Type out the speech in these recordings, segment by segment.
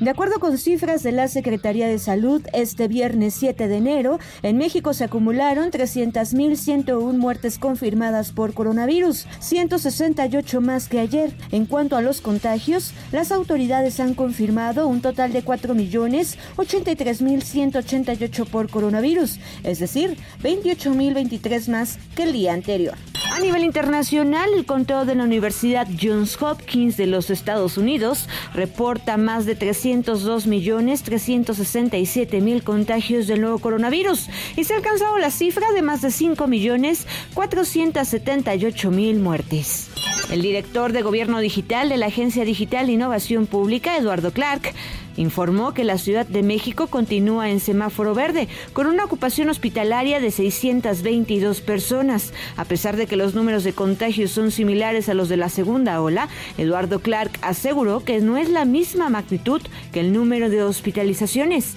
De acuerdo con cifras de la Secretaría de Salud, este viernes 7 de enero, en México se acumularon 300.101 muertes confirmadas por coronavirus, 168 más que ayer. En cuanto a los contagios, las autoridades han confirmado un total de 4.083.188 por coronavirus, es decir, 28.023 más que el día anterior. A nivel internacional, el conteo de la Universidad Johns Hopkins de los Estados Unidos reporta más de 302.367.000 contagios del nuevo coronavirus y se ha alcanzado la cifra de más de 5.478.000 muertes. El director de Gobierno Digital de la Agencia Digital de Innovación Pública, Eduardo Clark, informó que la Ciudad de México continúa en semáforo verde, con una ocupación hospitalaria de 622 personas. A pesar de que los números de contagios son similares a los de la segunda ola, Eduardo Clark aseguró que no es la misma magnitud que el número de hospitalizaciones.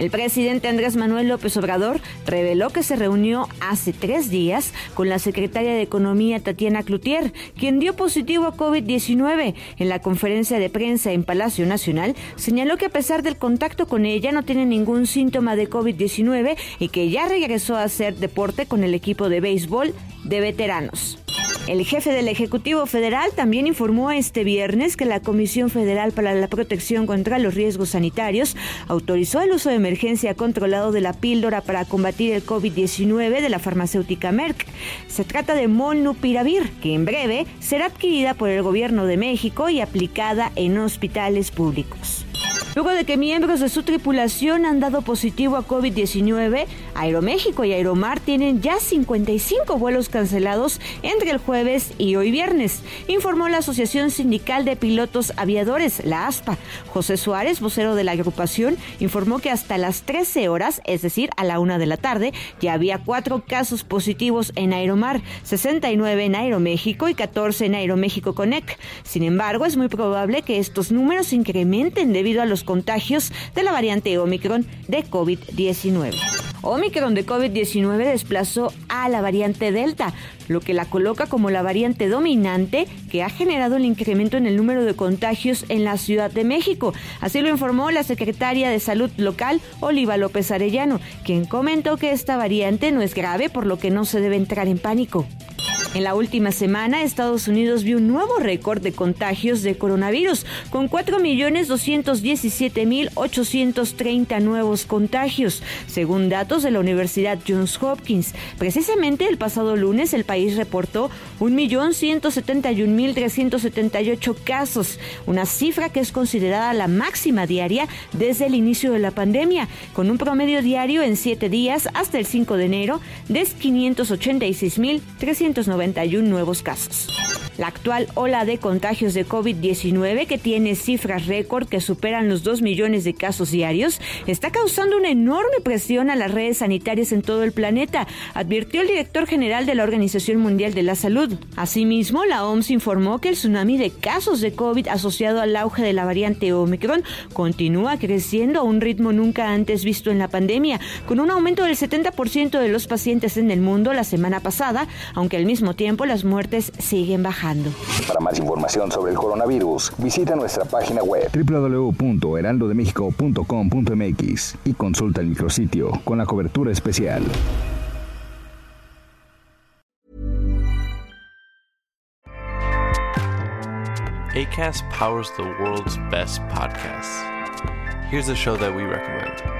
El presidente Andrés Manuel López Obrador reveló que se reunió hace tres días con la secretaria de Economía Tatiana Cloutier, quien dio positivo a COVID-19. En la conferencia de prensa en Palacio Nacional, señaló que a pesar del contacto con ella no tiene ningún síntoma de COVID-19 y que ya regresó a hacer deporte con el equipo de béisbol de veteranos. El jefe del Ejecutivo Federal también informó este viernes que la Comisión Federal para la Protección contra los Riesgos Sanitarios autorizó el uso de emergencia controlado de la píldora para combatir el COVID-19 de la farmacéutica Merck. Se trata de Molnupiravir, que en breve será adquirida por el gobierno de México y aplicada en hospitales públicos. Luego de que miembros de su tripulación han dado positivo a COVID-19, Aeroméxico y Aeromar tienen ya 55 vuelos cancelados entre el jueves y hoy viernes, informó la Asociación Sindical de Pilotos Aviadores, la ASPA. José Suárez, vocero de la agrupación, informó que hasta las 13 horas, es decir, a la una de la tarde, ya había cuatro casos positivos en Aeromar, 69 en Aeroméxico y 14 en Aeroméxico Connect. Sin embargo, es muy probable que estos números incrementen debido a los contagios de la variante Omicron de COVID-19. Omicron de COVID-19 desplazó a la variante Delta, lo que la coloca como la variante dominante que ha generado el incremento en el número de contagios en la Ciudad de México. Así lo informó la secretaria de Salud local, Oliva López Arellano, quien comentó que esta variante no es grave, por lo que no se debe entrar en pánico. En la última semana, Estados Unidos vio un nuevo récord de contagios de coronavirus, con 4.217.830 nuevos contagios, según datos de la Universidad Johns Hopkins. Precisamente el pasado lunes, el país reportó 1.171.378 casos, una cifra que es considerada la máxima diaria desde el inicio de la pandemia, con un promedio diario en siete días hasta el 5 de enero de 586.390 nuevos casos. La actual ola de contagios de COVID-19, que tiene cifras récord que superan los 2 millones de casos diarios, está causando una enorme presión a las redes sanitarias en todo el planeta, advirtió el director general de la Organización Mundial de la Salud. Asimismo, la OMS informó que el tsunami de casos de COVID asociado al auge de la variante Omicron continúa creciendo a un ritmo nunca antes visto en la pandemia, con un aumento del 70% de los pacientes en el mundo la semana pasada, aunque al mismo tiempo las muertes siguen bajando. Para más información sobre el coronavirus, visita nuestra página web www.heraldodemexico.com.mx y consulta el micrositio con la cobertura especial. ACAST powers the world's best podcasts. Here's a show that we recommend.